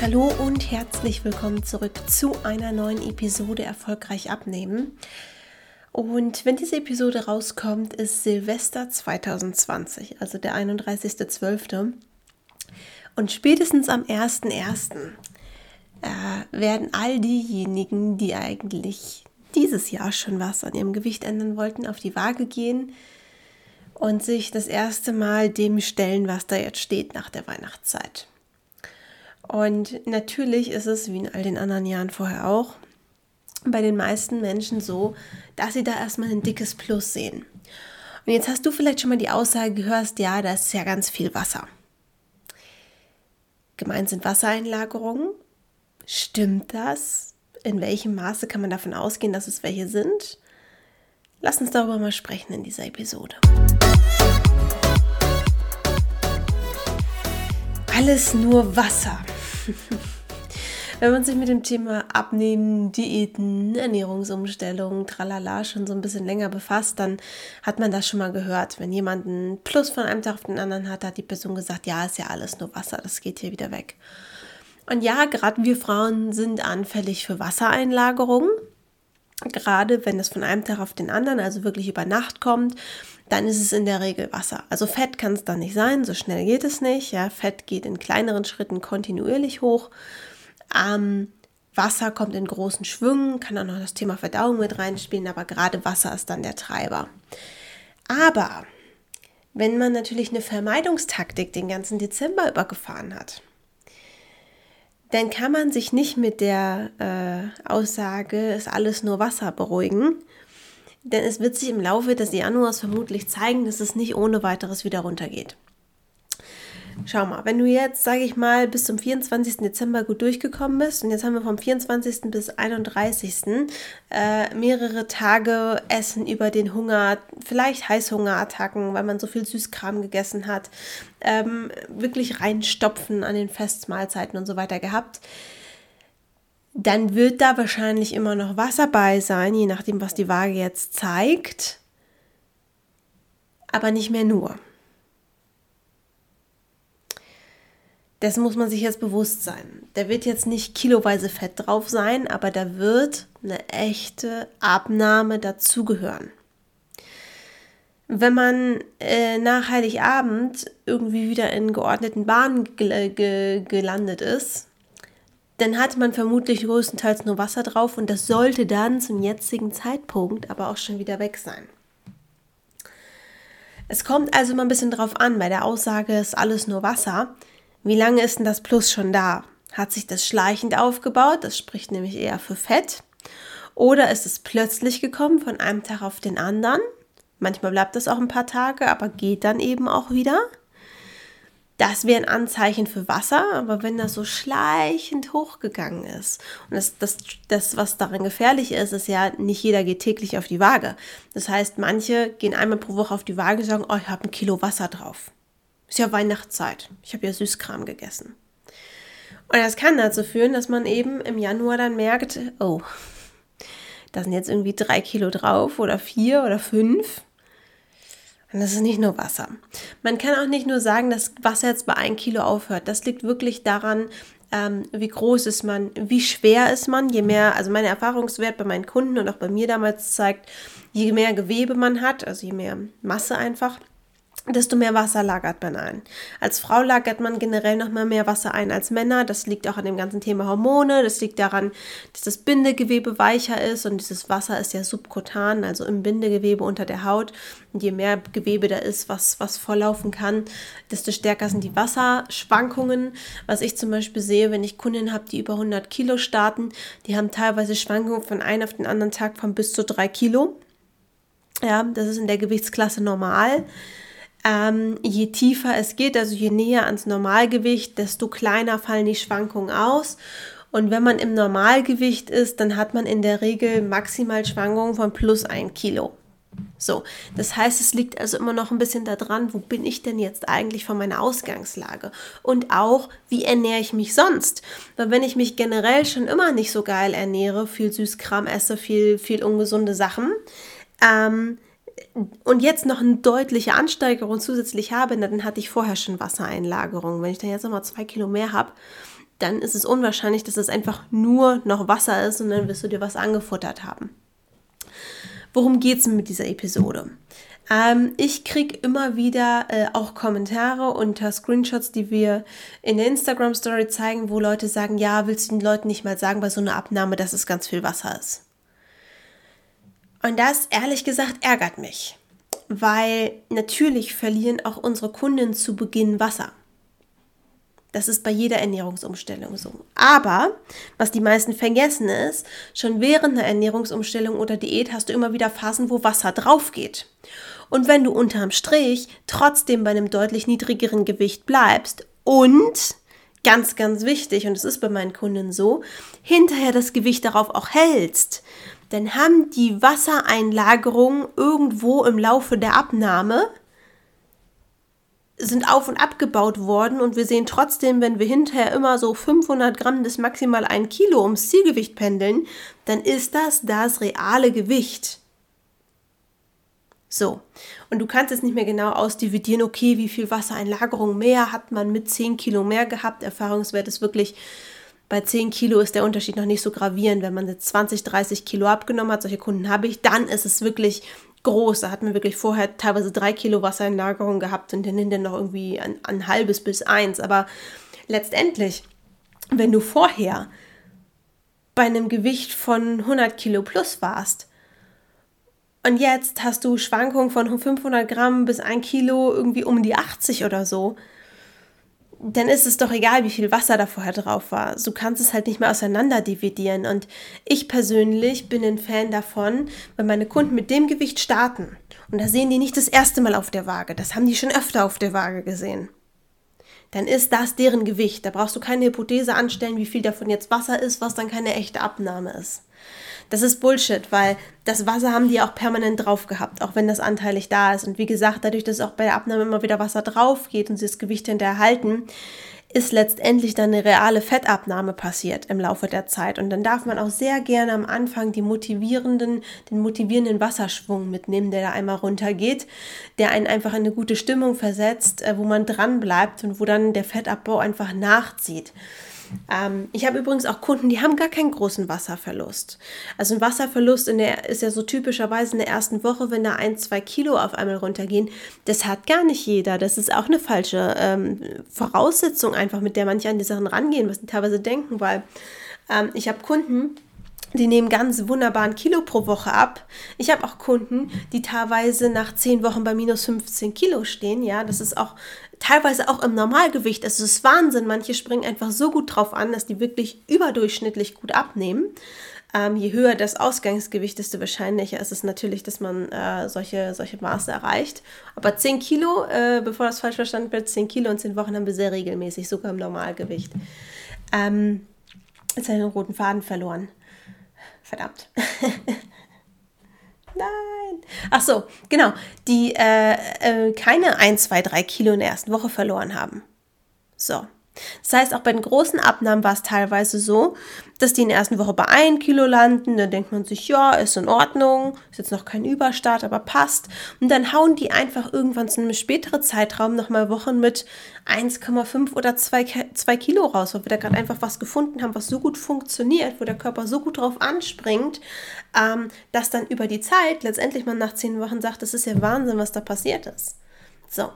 Hallo und herzlich willkommen zurück zu einer neuen Episode Erfolgreich abnehmen. Und wenn diese Episode rauskommt, ist Silvester 2020, also der 31.12. Und spätestens am 1.1. Äh, werden all diejenigen, die eigentlich dieses Jahr schon was an ihrem Gewicht ändern wollten, auf die Waage gehen und sich das erste Mal dem stellen, was da jetzt steht nach der Weihnachtszeit. Und natürlich ist es, wie in all den anderen Jahren vorher auch, bei den meisten Menschen so, dass sie da erstmal ein dickes Plus sehen. Und jetzt hast du vielleicht schon mal die Aussage gehört, ja, da ist ja ganz viel Wasser. Gemeint sind Wassereinlagerungen. Stimmt das? In welchem Maße kann man davon ausgehen, dass es welche sind? Lass uns darüber mal sprechen in dieser Episode. Alles nur Wasser. Wenn man sich mit dem Thema Abnehmen, Diäten, Ernährungsumstellung, tralala schon so ein bisschen länger befasst, dann hat man das schon mal gehört. Wenn jemand einen Plus von einem Tag auf den anderen hat, hat die Person gesagt, ja, ist ja alles nur Wasser, das geht hier wieder weg. Und ja, gerade wir Frauen sind anfällig für Wassereinlagerungen. Gerade wenn es von einem Tag auf den anderen, also wirklich über Nacht kommt, dann ist es in der Regel Wasser. Also Fett kann es dann nicht sein, so schnell geht es nicht. Ja, Fett geht in kleineren Schritten kontinuierlich hoch. Ähm, Wasser kommt in großen Schwüngen, kann auch noch das Thema Verdauung mit reinspielen, aber gerade Wasser ist dann der Treiber. Aber wenn man natürlich eine Vermeidungstaktik den ganzen Dezember übergefahren hat, dann kann man sich nicht mit der äh, Aussage, ist alles nur Wasser beruhigen, denn es wird sich im Laufe des Januars vermutlich zeigen, dass es nicht ohne weiteres wieder runtergeht. Schau mal, wenn du jetzt, sage ich mal, bis zum 24. Dezember gut durchgekommen bist und jetzt haben wir vom 24. bis 31. Äh, mehrere Tage Essen über den Hunger, vielleicht Heißhungerattacken, weil man so viel Süßkram gegessen hat, ähm, wirklich reinstopfen an den Festmahlzeiten und so weiter gehabt, dann wird da wahrscheinlich immer noch Wasser bei sein, je nachdem, was die Waage jetzt zeigt, aber nicht mehr nur. Das muss man sich jetzt bewusst sein. Da wird jetzt nicht kiloweise Fett drauf sein, aber da wird eine echte Abnahme dazugehören. Wenn man äh, nach Heiligabend irgendwie wieder in geordneten Bahnen gel ge gelandet ist, dann hat man vermutlich größtenteils nur Wasser drauf und das sollte dann zum jetzigen Zeitpunkt aber auch schon wieder weg sein. Es kommt also mal ein bisschen drauf an, bei der Aussage ist alles nur Wasser. Wie lange ist denn das Plus schon da? Hat sich das schleichend aufgebaut? Das spricht nämlich eher für Fett. Oder ist es plötzlich gekommen von einem Tag auf den anderen? Manchmal bleibt das auch ein paar Tage, aber geht dann eben auch wieder. Das wäre ein Anzeichen für Wasser, aber wenn das so schleichend hochgegangen ist, und das, das, das, was daran gefährlich ist, ist ja, nicht jeder geht täglich auf die Waage. Das heißt, manche gehen einmal pro Woche auf die Waage und sagen, oh, ich habe ein Kilo Wasser drauf. Ist ja Weihnachtszeit. Ich habe ja Süßkram gegessen. Und das kann dazu führen, dass man eben im Januar dann merkt, oh, da sind jetzt irgendwie drei Kilo drauf oder vier oder fünf. Und das ist nicht nur Wasser. Man kann auch nicht nur sagen, dass Wasser jetzt bei ein Kilo aufhört. Das liegt wirklich daran, ähm, wie groß ist man, wie schwer ist man. Je mehr, also meine Erfahrungswert bei meinen Kunden und auch bei mir damals zeigt, je mehr Gewebe man hat, also je mehr Masse einfach, desto mehr Wasser lagert man ein. Als Frau lagert man generell noch mal mehr Wasser ein als Männer. Das liegt auch an dem ganzen Thema Hormone. Das liegt daran, dass das Bindegewebe weicher ist und dieses Wasser ist ja subkutan, also im Bindegewebe unter der Haut. Und je mehr Gewebe da ist, was, was volllaufen kann, desto stärker sind die Wasserschwankungen. Was ich zum Beispiel sehe, wenn ich Kundinnen habe, die über 100 Kilo starten, die haben teilweise Schwankungen von einem auf den anderen Tag von bis zu drei Kilo. Ja, das ist in der Gewichtsklasse normal. Ähm, je tiefer es geht, also je näher ans Normalgewicht, desto kleiner fallen die Schwankungen aus. Und wenn man im Normalgewicht ist, dann hat man in der Regel maximal Schwankungen von plus ein Kilo. So, das heißt, es liegt also immer noch ein bisschen daran, wo bin ich denn jetzt eigentlich von meiner Ausgangslage? Und auch, wie ernähre ich mich sonst? Weil wenn ich mich generell schon immer nicht so geil ernähre, viel Süßkram esse, viel, viel ungesunde Sachen, ähm, und jetzt noch eine deutliche Ansteigerung zusätzlich habe, dann hatte ich vorher schon Wassereinlagerung. Wenn ich dann jetzt nochmal zwei Kilo mehr habe, dann ist es unwahrscheinlich, dass es einfach nur noch Wasser ist und dann wirst du dir was angefuttert haben. Worum geht es mit dieser Episode? Ähm, ich kriege immer wieder äh, auch Kommentare unter Screenshots, die wir in der Instagram Story zeigen, wo Leute sagen, ja, willst du den Leuten nicht mal sagen bei so einer Abnahme, dass es ganz viel Wasser ist. Und das, ehrlich gesagt, ärgert mich, weil natürlich verlieren auch unsere Kunden zu Beginn Wasser. Das ist bei jeder Ernährungsumstellung so. Aber was die meisten vergessen ist, schon während einer Ernährungsumstellung oder Diät hast du immer wieder Phasen, wo Wasser drauf geht. Und wenn du unterm Strich trotzdem bei einem deutlich niedrigeren Gewicht bleibst und ganz, ganz wichtig, und es ist bei meinen Kunden so, hinterher das Gewicht darauf auch hältst, dann haben die Wassereinlagerungen irgendwo im Laufe der Abnahme sind auf und abgebaut worden und wir sehen trotzdem, wenn wir hinterher immer so 500 Gramm bis maximal ein Kilo ums Zielgewicht pendeln, dann ist das das reale Gewicht. So, und du kannst jetzt nicht mehr genau ausdividieren, okay, wie viel Wassereinlagerung mehr hat man mit 10 Kilo mehr gehabt. Erfahrungswert ist wirklich, bei 10 Kilo ist der Unterschied noch nicht so gravierend. Wenn man jetzt 20, 30 Kilo abgenommen hat, solche Kunden habe ich, dann ist es wirklich groß. Da hat man wirklich vorher teilweise 3 Kilo Wassereinlagerung gehabt und dann noch irgendwie ein, ein halbes bis eins. Aber letztendlich, wenn du vorher bei einem Gewicht von 100 Kilo plus warst, und jetzt hast du Schwankungen von 500 Gramm bis 1 Kilo irgendwie um die 80 oder so. Dann ist es doch egal, wie viel Wasser da vorher drauf war. Du kannst es halt nicht mehr auseinander dividieren. Und ich persönlich bin ein Fan davon, wenn meine Kunden mit dem Gewicht starten. Und da sehen die nicht das erste Mal auf der Waage. Das haben die schon öfter auf der Waage gesehen dann ist das deren Gewicht. Da brauchst du keine Hypothese anstellen, wie viel davon jetzt Wasser ist, was dann keine echte Abnahme ist. Das ist Bullshit, weil das Wasser haben die auch permanent drauf gehabt, auch wenn das anteilig da ist. Und wie gesagt, dadurch, dass auch bei der Abnahme immer wieder Wasser drauf geht und sie das Gewicht hinterher halten, ist letztendlich dann eine reale Fettabnahme passiert im Laufe der Zeit. Und dann darf man auch sehr gerne am Anfang die motivierenden, den motivierenden Wasserschwung mitnehmen, der da einmal runtergeht, der einen einfach in eine gute Stimmung versetzt, äh, wo man dran bleibt und wo dann der Fettabbau einfach nachzieht. Ähm, ich habe übrigens auch Kunden, die haben gar keinen großen Wasserverlust. Also ein Wasserverlust der, ist ja so typischerweise in der ersten Woche, wenn da ein, zwei Kilo auf einmal runtergehen. Das hat gar nicht jeder. Das ist auch eine falsche ähm, Voraussetzung einfach, mit der manche an die Sachen rangehen, was die teilweise denken, weil ähm, ich habe Kunden, die nehmen ganz wunderbaren Kilo pro Woche ab. Ich habe auch Kunden, die teilweise nach zehn Wochen bei minus 15 Kilo stehen. Ja, das ist auch teilweise auch im Normalgewicht. Es ist Wahnsinn. Manche springen einfach so gut drauf an, dass die wirklich überdurchschnittlich gut abnehmen. Ähm, je höher das Ausgangsgewicht, desto wahrscheinlicher ist es natürlich, dass man äh, solche, solche Maße erreicht. Aber 10 Kilo, äh, bevor das falsch verstanden wird, 10 Kilo in 10 Wochen haben wir sehr regelmäßig, sogar im Normalgewicht. Ähm, jetzt habe ich den roten Faden verloren. Verdammt. Nein. Ach so, genau. Die äh, äh, keine 1, 2, 3 Kilo in der ersten Woche verloren haben. So. Das heißt, auch bei den großen Abnahmen war es teilweise so, dass die in der ersten Woche bei 1 Kilo landen. Dann denkt man sich, ja, ist in Ordnung, ist jetzt noch kein Überstart, aber passt. Und dann hauen die einfach irgendwann zu einem späteren Zeitraum nochmal Wochen mit 1,5 oder 2, 2 Kilo raus, weil wir da gerade einfach was gefunden haben, was so gut funktioniert, wo der Körper so gut drauf anspringt, ähm, dass dann über die Zeit letztendlich man nach 10 Wochen sagt, das ist ja Wahnsinn, was da passiert ist. So.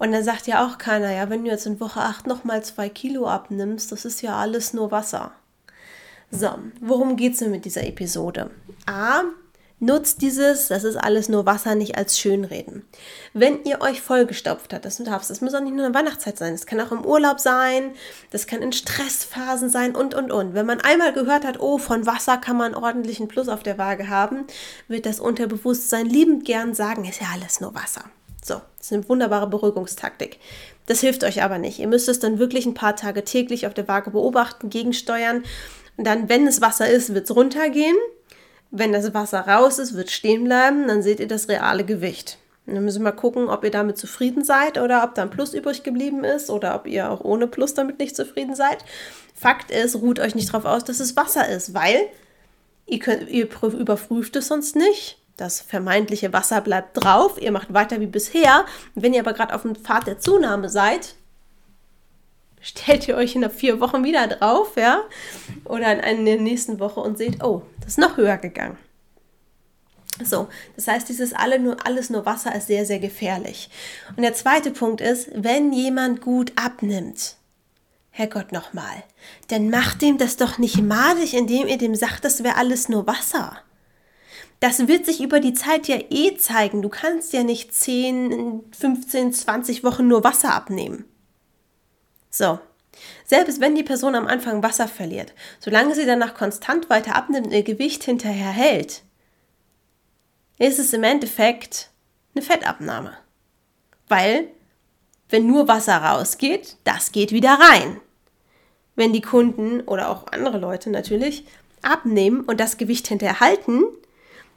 Und dann sagt ja auch keiner, ja, wenn du jetzt in Woche 8 nochmal zwei Kilo abnimmst, das ist ja alles nur Wasser. So, worum geht es denn mit dieser Episode? A, nutzt dieses, das ist alles nur Wasser, nicht als Schönreden. Wenn ihr euch vollgestopft habt, das darf das muss auch nicht nur in der Weihnachtszeit sein, das kann auch im Urlaub sein, das kann in Stressphasen sein und, und, und. Wenn man einmal gehört hat, oh, von Wasser kann man ordentlichen Plus auf der Waage haben, wird das Unterbewusstsein liebend gern sagen, ist ja alles nur Wasser. So, das ist eine wunderbare Beruhigungstaktik. Das hilft euch aber nicht. Ihr müsst es dann wirklich ein paar Tage täglich auf der Waage beobachten, gegensteuern. Und dann, wenn es Wasser ist, wird es runtergehen. Wenn das Wasser raus ist, wird es stehen bleiben. Dann seht ihr das reale Gewicht. Und dann müssen wir mal gucken, ob ihr damit zufrieden seid oder ob da ein Plus übrig geblieben ist oder ob ihr auch ohne Plus damit nicht zufrieden seid. Fakt ist, ruht euch nicht darauf aus, dass es Wasser ist, weil ihr, könnt, ihr überprüft es sonst nicht das vermeintliche Wasser bleibt drauf, ihr macht weiter wie bisher. Wenn ihr aber gerade auf dem Pfad der Zunahme seid, stellt ihr euch in vier Wochen wieder drauf, ja, oder in der nächsten Woche und seht, oh, das ist noch höher gegangen. So, das heißt, dieses alle nur, alles nur Wasser ist sehr, sehr gefährlich. Und der zweite Punkt ist, wenn jemand gut abnimmt, Herrgott nochmal, dann macht dem das doch nicht madig, indem ihr dem sagt, das wäre alles nur Wasser. Das wird sich über die Zeit ja eh zeigen. Du kannst ja nicht 10, 15, 20 Wochen nur Wasser abnehmen. So. Selbst wenn die Person am Anfang Wasser verliert, solange sie danach konstant weiter abnimmt und ihr Gewicht hinterher hält, ist es im Endeffekt eine Fettabnahme. Weil, wenn nur Wasser rausgeht, das geht wieder rein. Wenn die Kunden oder auch andere Leute natürlich abnehmen und das Gewicht hinterher halten,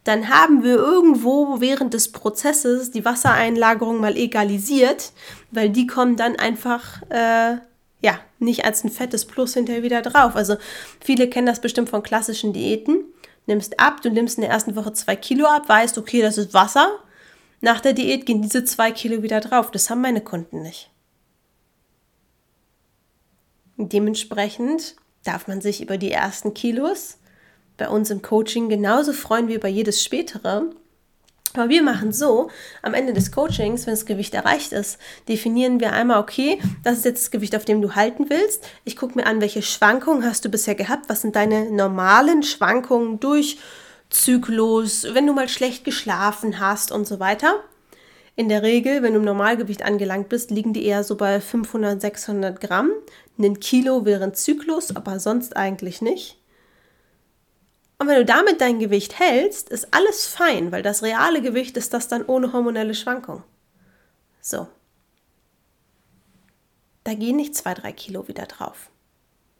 dann haben wir irgendwo während des Prozesses die Wassereinlagerung mal egalisiert, weil die kommen dann einfach äh, ja nicht als ein fettes Plus hinterher wieder drauf. Also viele kennen das bestimmt von klassischen Diäten. Nimmst ab, du nimmst in der ersten Woche zwei Kilo ab, weißt, okay, das ist Wasser. Nach der Diät gehen diese zwei Kilo wieder drauf. Das haben meine Kunden nicht. Dementsprechend darf man sich über die ersten Kilos bei uns im Coaching genauso freuen wie über jedes spätere. Aber wir machen so, am Ende des Coachings, wenn das Gewicht erreicht ist, definieren wir einmal, okay, das ist jetzt das Gewicht, auf dem du halten willst. Ich gucke mir an, welche Schwankungen hast du bisher gehabt, was sind deine normalen Schwankungen durch Zyklus, wenn du mal schlecht geschlafen hast und so weiter. In der Regel, wenn du im Normalgewicht angelangt bist, liegen die eher so bei 500, 600 Gramm. Ein Kilo ein Zyklus, aber sonst eigentlich nicht. Und wenn du damit dein Gewicht hältst, ist alles fein, weil das reale Gewicht ist das dann ohne hormonelle Schwankung. So. Da gehen nicht zwei, drei Kilo wieder drauf.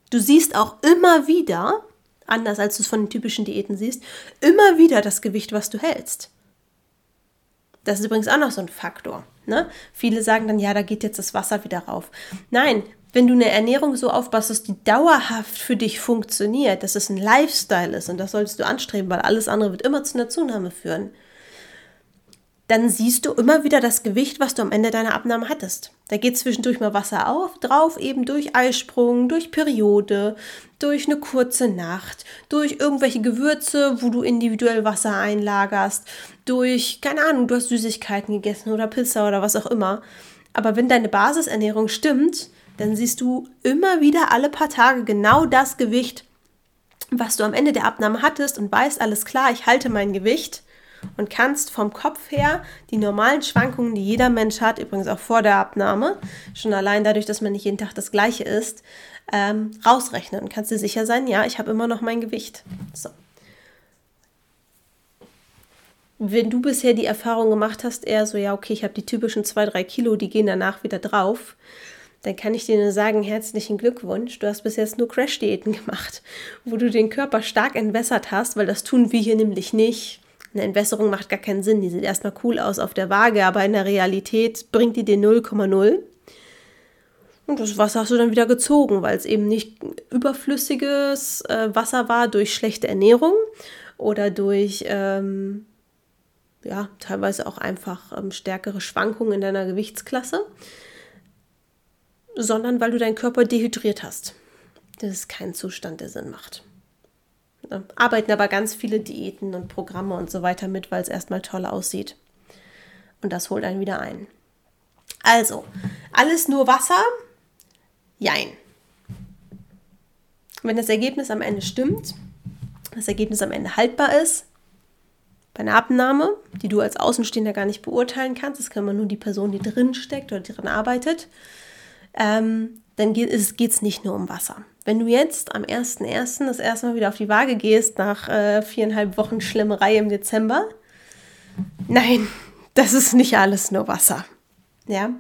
Du siehst auch immer wieder, anders als du es von den typischen Diäten siehst, immer wieder das Gewicht, was du hältst. Das ist übrigens auch noch so ein Faktor. Ne? Viele sagen dann, ja, da geht jetzt das Wasser wieder rauf. Nein, wenn du eine Ernährung so aufbaust, dass die dauerhaft für dich funktioniert, dass es ein Lifestyle ist und das solltest du anstreben, weil alles andere wird immer zu einer Zunahme führen, dann siehst du immer wieder das Gewicht, was du am Ende deiner Abnahme hattest. Da geht zwischendurch mal Wasser auf, drauf, eben durch Eisprung, durch Periode, durch eine kurze Nacht, durch irgendwelche Gewürze, wo du individuell Wasser einlagerst, durch, keine Ahnung, du hast Süßigkeiten gegessen oder Pizza oder was auch immer. Aber wenn deine Basisernährung stimmt, dann siehst du immer wieder alle paar Tage genau das Gewicht, was du am Ende der Abnahme hattest und weißt, alles klar, ich halte mein Gewicht und kannst vom Kopf her die normalen Schwankungen, die jeder Mensch hat, übrigens auch vor der Abnahme, schon allein dadurch, dass man nicht jeden Tag das gleiche isst, ähm, rausrechnen und kannst dir sicher sein, ja, ich habe immer noch mein Gewicht. So. Wenn du bisher die Erfahrung gemacht hast, eher so, ja, okay, ich habe die typischen 2-3 Kilo, die gehen danach wieder drauf, dann kann ich dir nur sagen, herzlichen Glückwunsch. Du hast bis jetzt nur Crash-Diäten gemacht, wo du den Körper stark entwässert hast, weil das tun wir hier nämlich nicht. Eine Entwässerung macht gar keinen Sinn. Die sieht erstmal cool aus auf der Waage, aber in der Realität bringt die den 0,0. Und das Wasser hast du dann wieder gezogen, weil es eben nicht überflüssiges äh, Wasser war durch schlechte Ernährung oder durch ähm, ja, teilweise auch einfach ähm, stärkere Schwankungen in deiner Gewichtsklasse sondern weil du deinen Körper dehydriert hast. Das ist kein Zustand, der Sinn macht. Da arbeiten aber ganz viele Diäten und Programme und so weiter mit, weil es erstmal toll aussieht. Und das holt einen wieder ein. Also, alles nur Wasser? Jein. Wenn das Ergebnis am Ende stimmt, das Ergebnis am Ende haltbar ist, bei einer Abnahme, die du als Außenstehender gar nicht beurteilen kannst, das kann man nur die Person, die drin steckt oder drin arbeitet, ähm, dann geht es nicht nur um Wasser. Wenn du jetzt am 1.1. das erste Mal wieder auf die Waage gehst, nach äh, viereinhalb Wochen Schlemmerei im Dezember, nein, das ist nicht alles nur Wasser. Ja.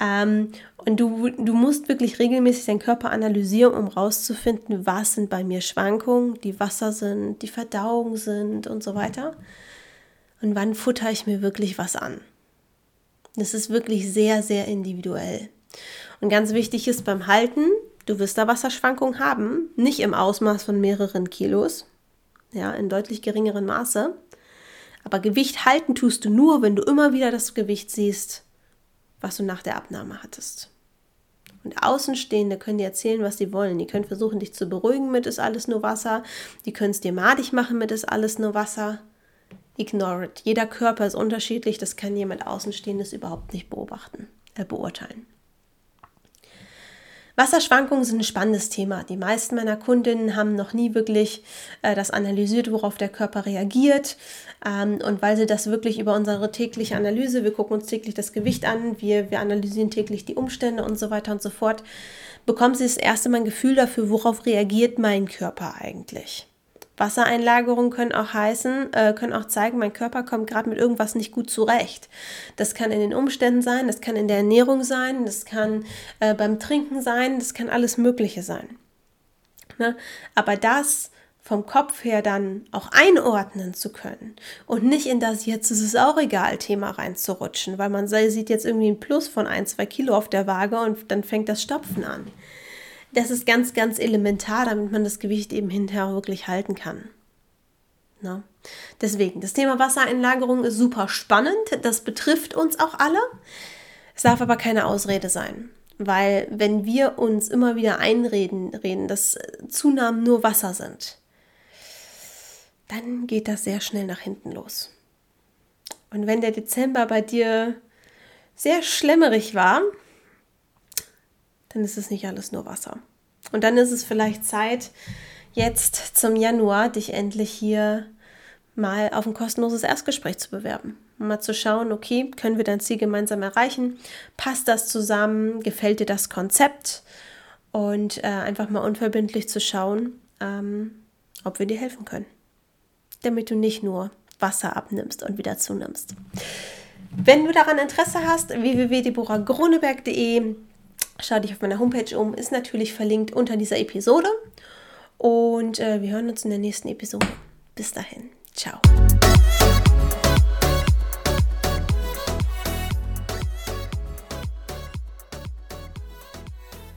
Ähm, und du, du musst wirklich regelmäßig deinen Körper analysieren, um rauszufinden, was sind bei mir Schwankungen, die Wasser sind, die Verdauung sind und so weiter. Und wann futter ich mir wirklich was an. Das ist wirklich sehr, sehr individuell. Und ganz wichtig ist beim Halten, du wirst da Wasserschwankungen haben, nicht im Ausmaß von mehreren Kilos, ja, in deutlich geringeren Maße. Aber Gewicht halten tust du nur, wenn du immer wieder das Gewicht siehst, was du nach der Abnahme hattest. Und Außenstehende können dir erzählen, was sie wollen. Die können versuchen, dich zu beruhigen mit ist alles nur Wasser. Die können es dir madig machen mit ist alles nur Wasser. Ignore it. Jeder Körper ist unterschiedlich. Das kann jemand Außenstehendes überhaupt nicht beobachten, äh, beurteilen. Wasserschwankungen sind ein spannendes Thema. Die meisten meiner Kundinnen haben noch nie wirklich äh, das analysiert, worauf der Körper reagiert. Ähm, und weil sie das wirklich über unsere tägliche Analyse, wir gucken uns täglich das Gewicht an, wir, wir analysieren täglich die Umstände und so weiter und so fort, bekommen sie das erste Mal ein Gefühl dafür, worauf reagiert mein Körper eigentlich. Wassereinlagerungen können auch heißen, äh, können auch zeigen, mein Körper kommt gerade mit irgendwas nicht gut zurecht. Das kann in den Umständen sein, das kann in der Ernährung sein, das kann äh, beim Trinken sein, das kann alles Mögliche sein. Ne? Aber das vom Kopf her dann auch einordnen zu können und nicht in das jetzt ist es auch egal Thema reinzurutschen, weil man sieht jetzt irgendwie ein Plus von ein, zwei Kilo auf der Waage und dann fängt das Stopfen an. Das ist ganz, ganz elementar, damit man das Gewicht eben hinterher wirklich halten kann. Na? Deswegen, das Thema Wassereinlagerung ist super spannend. Das betrifft uns auch alle. Es darf aber keine Ausrede sein. Weil wenn wir uns immer wieder einreden, reden, dass Zunahmen nur Wasser sind, dann geht das sehr schnell nach hinten los. Und wenn der Dezember bei dir sehr schlemmerig war, dann ist es nicht alles nur Wasser. Und dann ist es vielleicht Zeit, jetzt zum Januar dich endlich hier mal auf ein kostenloses Erstgespräch zu bewerben. Um mal zu schauen, okay, können wir dein Ziel gemeinsam erreichen? Passt das zusammen? Gefällt dir das Konzept? Und äh, einfach mal unverbindlich zu schauen, ähm, ob wir dir helfen können. Damit du nicht nur Wasser abnimmst und wieder zunimmst. Wenn du daran Interesse hast, www.deborahgroneberg.de Schau dich auf meiner Homepage um, ist natürlich verlinkt unter dieser Episode. Und äh, wir hören uns in der nächsten Episode. Bis dahin. Ciao.